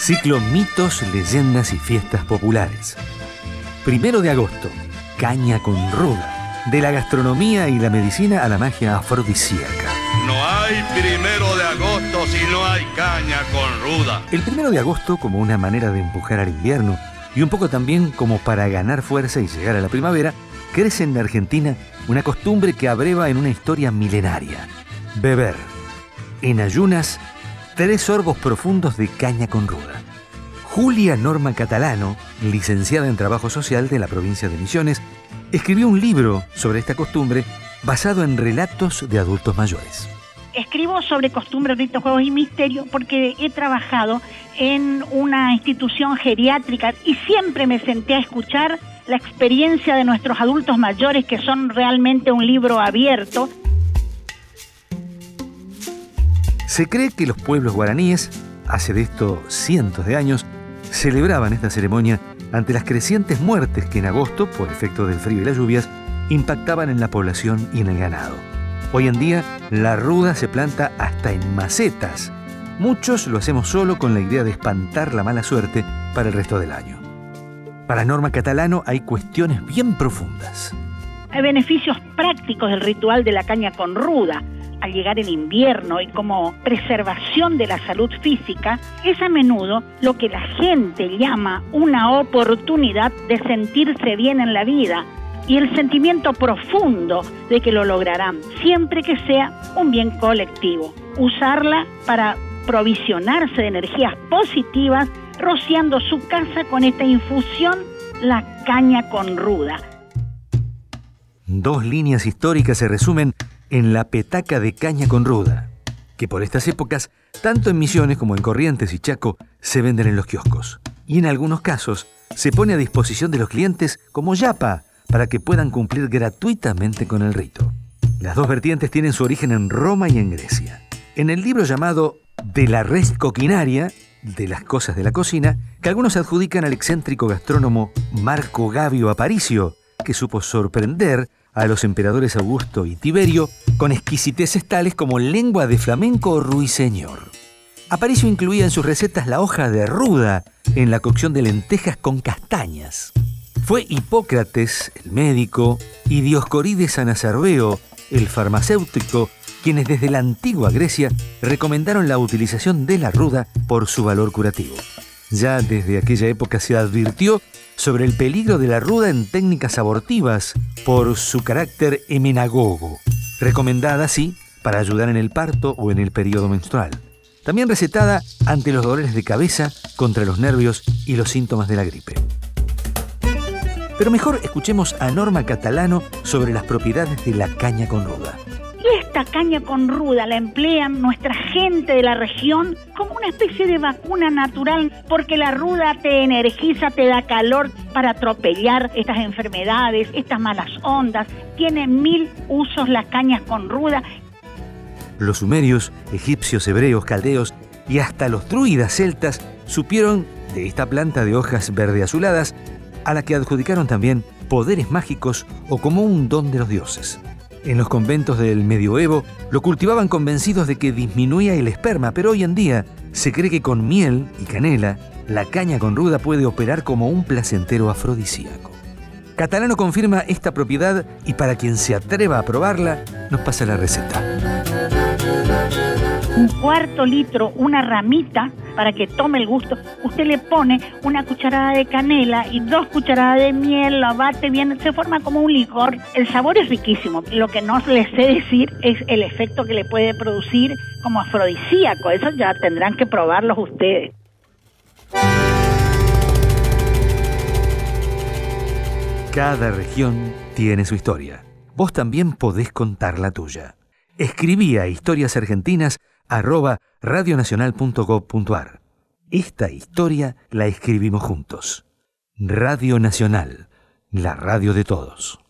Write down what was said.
Ciclo Mitos, Leyendas y Fiestas Populares. Primero de agosto, Caña con Ruda. De la gastronomía y la medicina a la magia afrodisíaca. No hay primero de agosto si no hay caña con ruda. El primero de agosto como una manera de empujar al invierno y un poco también como para ganar fuerza y llegar a la primavera, crece en la Argentina una costumbre que abreva en una historia milenaria. Beber. En ayunas, tres sorbos profundos de caña con ruda. Julia Norma Catalano, licenciada en Trabajo Social de la provincia de Misiones, escribió un libro sobre esta costumbre basado en relatos de adultos mayores. Escribo sobre costumbres, ritos, juegos y misterios porque he trabajado en una institución geriátrica y siempre me senté a escuchar la experiencia de nuestros adultos mayores que son realmente un libro abierto. Se cree que los pueblos guaraníes, hace de esto cientos de años, celebraban esta ceremonia ante las crecientes muertes que en agosto, por efecto del frío y las lluvias, impactaban en la población y en el ganado. Hoy en día, la ruda se planta hasta en macetas. Muchos lo hacemos solo con la idea de espantar la mala suerte para el resto del año. Para Norma Catalano hay cuestiones bien profundas. Hay beneficios prácticos del ritual de la caña con ruda. Al llegar el invierno y como preservación de la salud física, es a menudo lo que la gente llama una oportunidad de sentirse bien en la vida, y el sentimiento profundo de que lo lograrán, siempre que sea un bien colectivo. Usarla para provisionarse de energías positivas, rociando su casa con esta infusión, la caña con ruda. Dos líneas históricas se resumen en la petaca de caña con ruda, que por estas épocas, tanto en Misiones como en Corrientes y Chaco, se venden en los kioscos. Y en algunos casos, se pone a disposición de los clientes como yapa, para que puedan cumplir gratuitamente con el rito. Las dos vertientes tienen su origen en Roma y en Grecia. En el libro llamado De la res coquinaria, de las cosas de la cocina, que algunos adjudican al excéntrico gastrónomo Marco Gavio Aparicio, que supo sorprender a los emperadores Augusto y Tiberio con exquisiteces tales como lengua de flamenco o ruiseñor. Aparicio incluía en sus recetas la hoja de ruda en la cocción de lentejas con castañas. Fue Hipócrates, el médico, y Dioscorides Anasarbeo, el farmacéutico, quienes desde la antigua Grecia recomendaron la utilización de la ruda por su valor curativo. Ya desde aquella época se advirtió sobre el peligro de la ruda en técnicas abortivas por su carácter emenagogo, recomendada así para ayudar en el parto o en el periodo menstrual. También recetada ante los dolores de cabeza, contra los nervios y los síntomas de la gripe. Pero mejor escuchemos a Norma Catalano sobre las propiedades de la caña con ruda. Esta caña con ruda la emplean nuestra gente de la región como una especie de vacuna natural, porque la ruda te energiza, te da calor para atropellar estas enfermedades, estas malas ondas. Tiene mil usos las cañas con ruda. Los sumerios, egipcios, hebreos, caldeos y hasta los druidas celtas supieron de esta planta de hojas verde azuladas a la que adjudicaron también poderes mágicos o como un don de los dioses. En los conventos del medioevo lo cultivaban convencidos de que disminuía el esperma, pero hoy en día se cree que con miel y canela la caña con ruda puede operar como un placentero afrodisíaco. Catalano confirma esta propiedad y para quien se atreva a probarla, nos pasa la receta un cuarto litro, una ramita, para que tome el gusto. Usted le pone una cucharada de canela y dos cucharadas de miel, lo bate bien, se forma como un licor. El sabor es riquísimo. Lo que no les sé decir es el efecto que le puede producir como afrodisíaco. Eso ya tendrán que probarlos ustedes. Cada región tiene su historia. Vos también podés contar la tuya. Escribí a Historias Argentinas arroba radionacional.gov.ar. Esta historia la escribimos juntos. Radio Nacional, la radio de todos.